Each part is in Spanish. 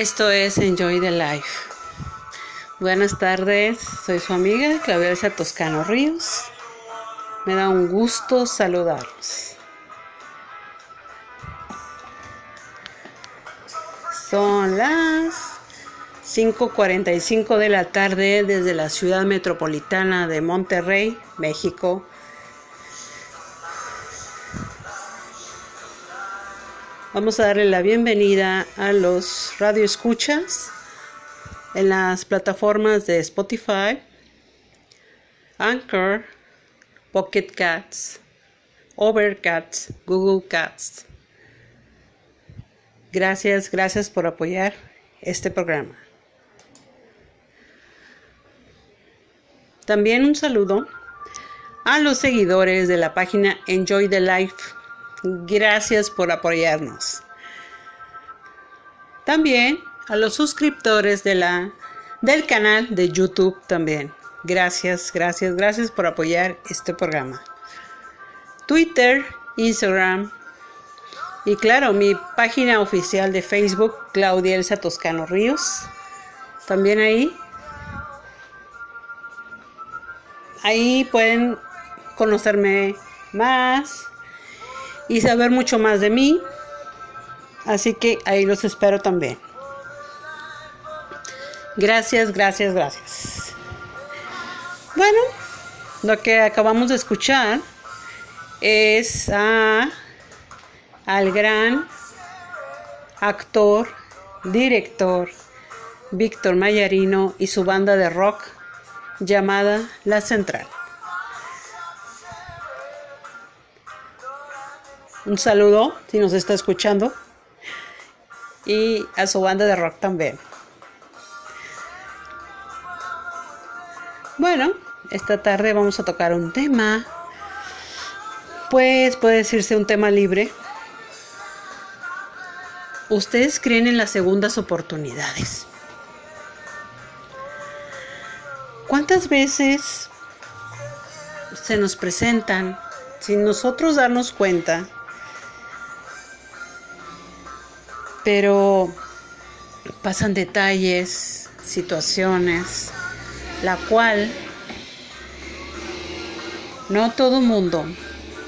Esto es Enjoy the Life. Buenas tardes, soy su amiga Claudia Elsa Toscano Ríos. Me da un gusto saludarlos. Son las 5.45 de la tarde desde la ciudad metropolitana de Monterrey, México. Vamos a darle la bienvenida a los radioescuchas en las plataformas de Spotify, Anchor, Pocket Cats, Overcats, Google Cats. Gracias, gracias por apoyar este programa. También un saludo a los seguidores de la página Enjoy the Life Gracias por apoyarnos. También a los suscriptores de la, del canal de YouTube también. Gracias, gracias, gracias por apoyar este programa. Twitter, Instagram y claro, mi página oficial de Facebook, Claudia Elsa Toscano Ríos. También ahí. Ahí pueden conocerme más y saber mucho más de mí. Así que ahí los espero también. Gracias, gracias, gracias. Bueno, lo que acabamos de escuchar es a, al gran actor, director Víctor Mayarino y su banda de rock llamada La Central. Un saludo si nos está escuchando. Y a su banda de rock también. Bueno, esta tarde vamos a tocar un tema. Pues puede decirse un tema libre. ¿Ustedes creen en las segundas oportunidades? ¿Cuántas veces se nos presentan sin nosotros darnos cuenta pero pasan detalles, situaciones, la cual no todo mundo,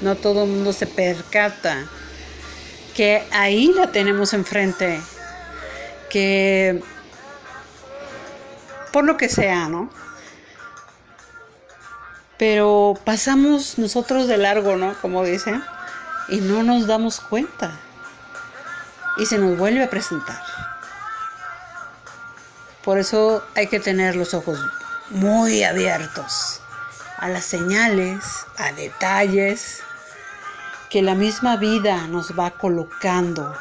no todo mundo se percata que ahí la tenemos enfrente, que por lo que sea, ¿no? Pero pasamos nosotros de largo, ¿no? Como dicen, y no nos damos cuenta y se nos vuelve a presentar. Por eso hay que tener los ojos muy abiertos a las señales, a detalles que la misma vida nos va colocando,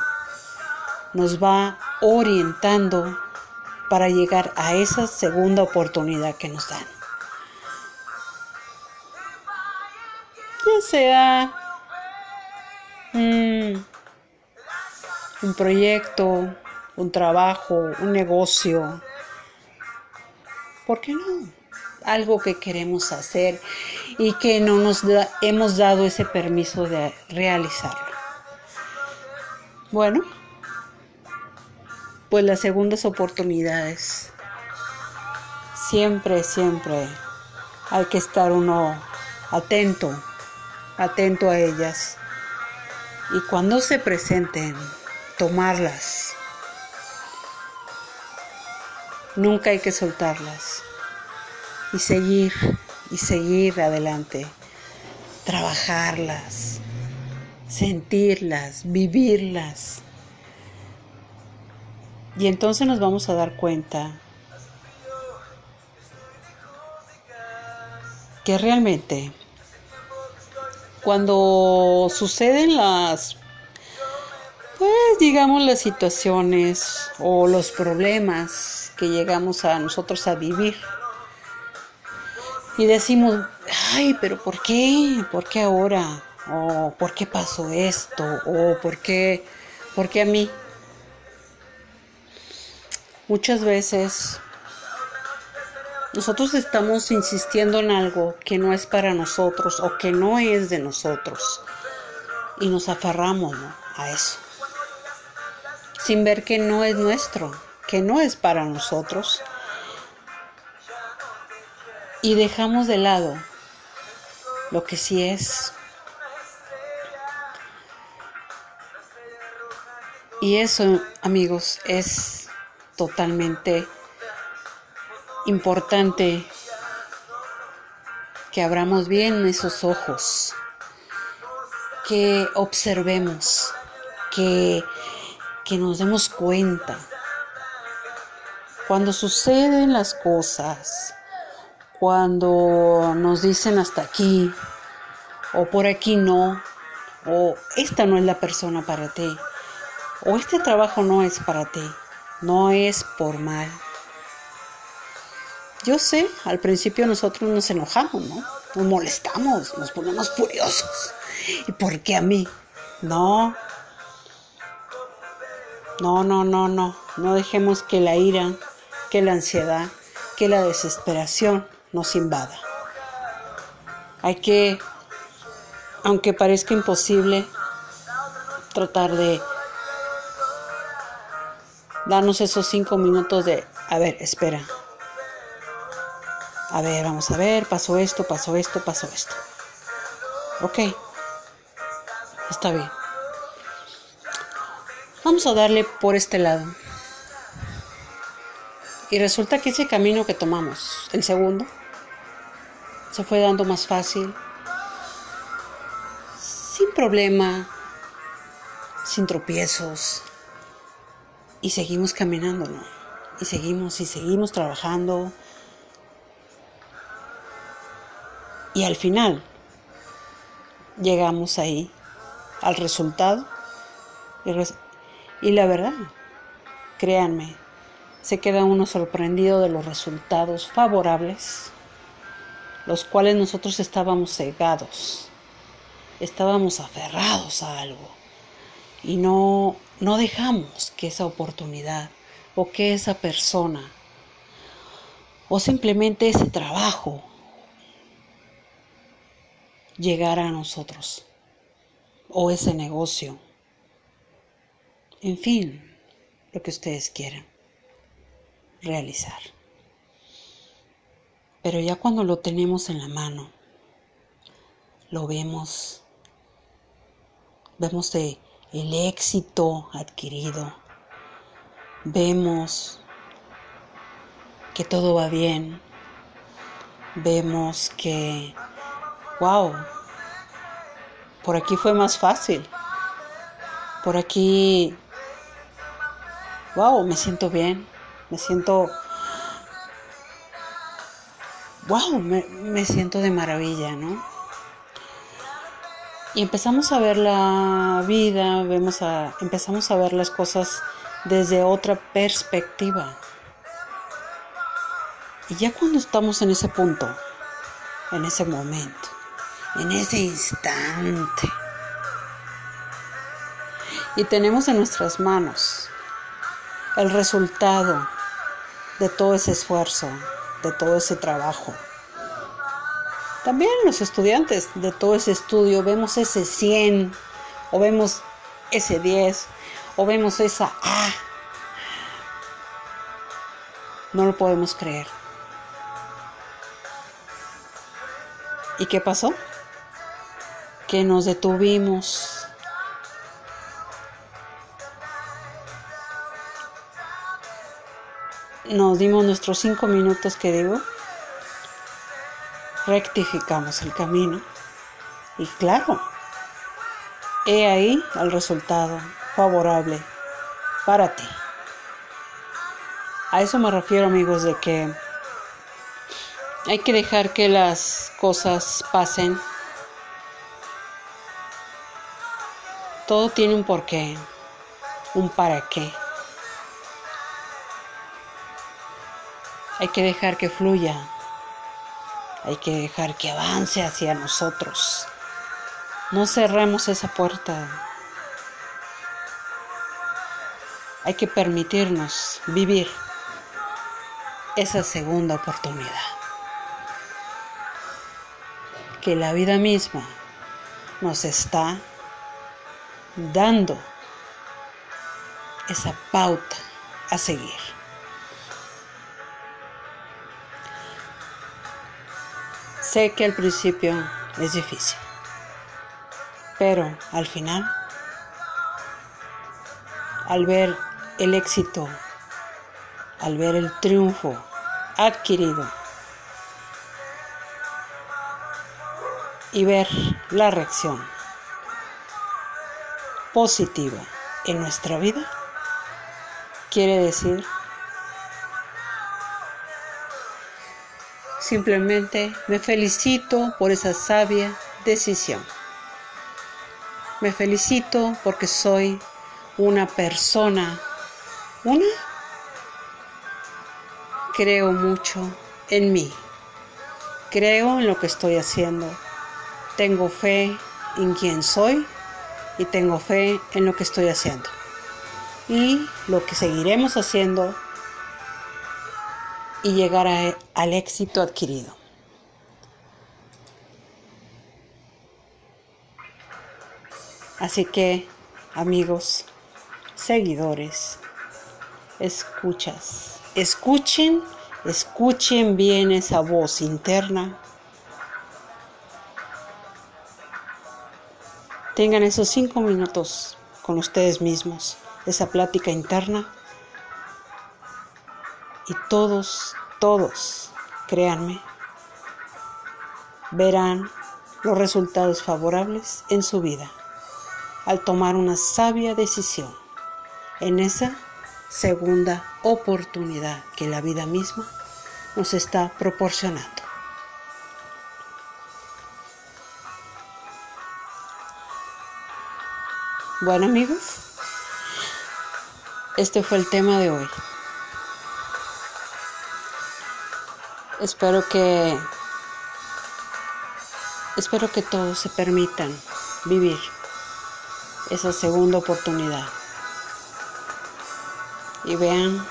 nos va orientando para llegar a esa segunda oportunidad que nos dan. Ya sea mm, un proyecto, un trabajo, un negocio. ¿Por qué no? Algo que queremos hacer y que no nos hemos dado ese permiso de realizarlo. Bueno, pues las segundas oportunidades. Siempre, siempre hay que estar uno atento, atento a ellas. Y cuando se presenten, tomarlas. Nunca hay que soltarlas. Y seguir, y seguir adelante. Trabajarlas, sentirlas, vivirlas. Y entonces nos vamos a dar cuenta que realmente cuando suceden las pues digamos las situaciones o los problemas que llegamos a nosotros a vivir. Y decimos, ay, pero ¿por qué? ¿Por qué ahora? ¿O por qué pasó esto? ¿O por qué, por qué a mí? Muchas veces nosotros estamos insistiendo en algo que no es para nosotros o que no es de nosotros y nos aferramos a eso sin ver que no es nuestro, que no es para nosotros y dejamos de lado lo que sí es. Y eso, amigos, es totalmente importante que abramos bien esos ojos, que observemos, que, que nos demos cuenta. Cuando suceden las cosas, cuando nos dicen hasta aquí, o por aquí no, o esta no es la persona para ti, o este trabajo no es para ti, no es por mal. Yo sé, al principio nosotros nos enojamos, ¿no? Nos molestamos, nos ponemos furiosos. ¿Y por qué a mí? No. No, no, no, no. No dejemos que la ira, que la ansiedad, que la desesperación nos invada. Hay que, aunque parezca imposible, tratar de darnos esos cinco minutos de, a ver, espera. A ver, vamos a ver, pasó esto, pasó esto, pasó esto. Ok, está bien. Vamos a darle por este lado. Y resulta que ese camino que tomamos, el segundo, se fue dando más fácil, sin problema, sin tropiezos. Y seguimos caminando, ¿no? Y seguimos y seguimos trabajando. Y al final llegamos ahí, al resultado. La verdad, créanme, se queda uno sorprendido de los resultados favorables los cuales nosotros estábamos cegados, estábamos aferrados a algo y no, no dejamos que esa oportunidad o que esa persona o simplemente ese trabajo llegara a nosotros o ese negocio. En fin, lo que ustedes quieran realizar. Pero ya cuando lo tenemos en la mano, lo vemos, vemos el éxito adquirido, vemos que todo va bien, vemos que, wow, por aquí fue más fácil, por aquí, wow, me siento bien, me siento wow, me, siento de maravilla, ¿no? Y empezamos a ver la vida, vemos a, empezamos a ver las cosas desde otra perspectiva. Y ya cuando estamos en ese punto, en ese momento, en ese instante, y tenemos en nuestras manos el resultado de todo ese esfuerzo, de todo ese trabajo. También los estudiantes de todo ese estudio vemos ese 100 o vemos ese 10 o vemos esa A. No lo podemos creer. ¿Y qué pasó? Que nos detuvimos nos dimos nuestros cinco minutos que digo, rectificamos el camino y claro, he ahí el resultado favorable para ti. A eso me refiero amigos de que hay que dejar que las cosas pasen. Todo tiene un porqué, un para qué. Hay que dejar que fluya. Hay que dejar que avance hacia nosotros. No cerremos esa puerta. Hay que permitirnos vivir esa segunda oportunidad. Que la vida misma nos está dando esa pauta a seguir. Sé que al principio es difícil, pero al final, al ver el éxito, al ver el triunfo adquirido y ver la reacción positiva en nuestra vida, quiere decir simplemente me felicito por esa sabia decisión. Me felicito porque soy una persona, una, creo mucho en mí, creo en lo que estoy haciendo, tengo fe en quien soy y tengo fe en lo que estoy haciendo. Y lo que seguiremos haciendo y llegar al éxito adquirido. Así que, amigos, seguidores, escuchas, escuchen, escuchen bien esa voz interna Tengan esos cinco minutos con ustedes mismos, esa plática interna. Y todos, todos, créanme, verán los resultados favorables en su vida al tomar una sabia decisión en esa segunda oportunidad que la vida misma nos está proporcionando. Bueno amigos, este fue el tema de hoy. Espero que espero que todos se permitan vivir esa segunda oportunidad y vean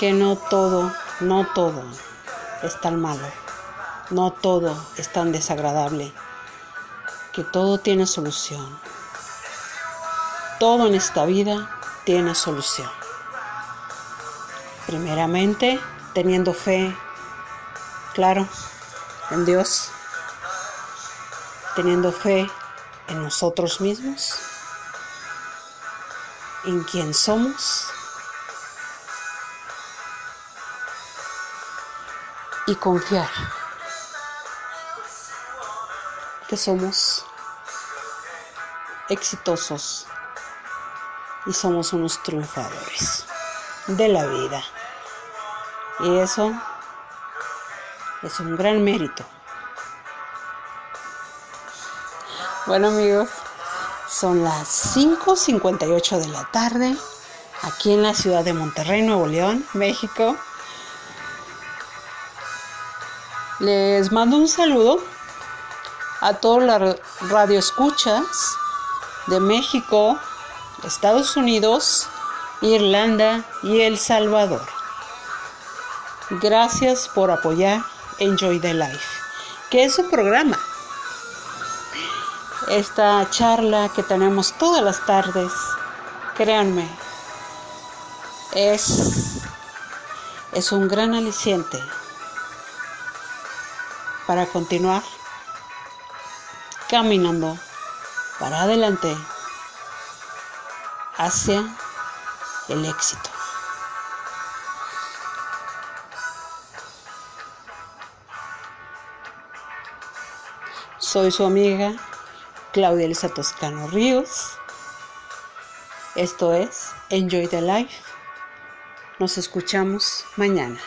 que no todo, no todo es tan malo, no todo es tan desagradable, que todo tiene solución todo en esta vida tiene solución. Primeramente, teniendo fe, claro, en Dios, teniendo fe en nosotros mismos, en quién somos y confiar que somos exitosos y somos unos triunfadores de la vida. Y eso es un gran mérito. Bueno amigos, son las 5.58 de la tarde aquí en la ciudad de Monterrey, Nuevo León, México. Les mando un saludo a todas las radioescuchas de México, Estados Unidos, Irlanda y El Salvador. Gracias por apoyar Enjoy the Life, que es un programa. Esta charla que tenemos todas las tardes, créanme, es, es un gran aliciente para continuar caminando para adelante hacia el éxito. Soy su amiga Claudia Elisa Toscano Ríos. Esto es Enjoy the Life. Nos escuchamos mañana.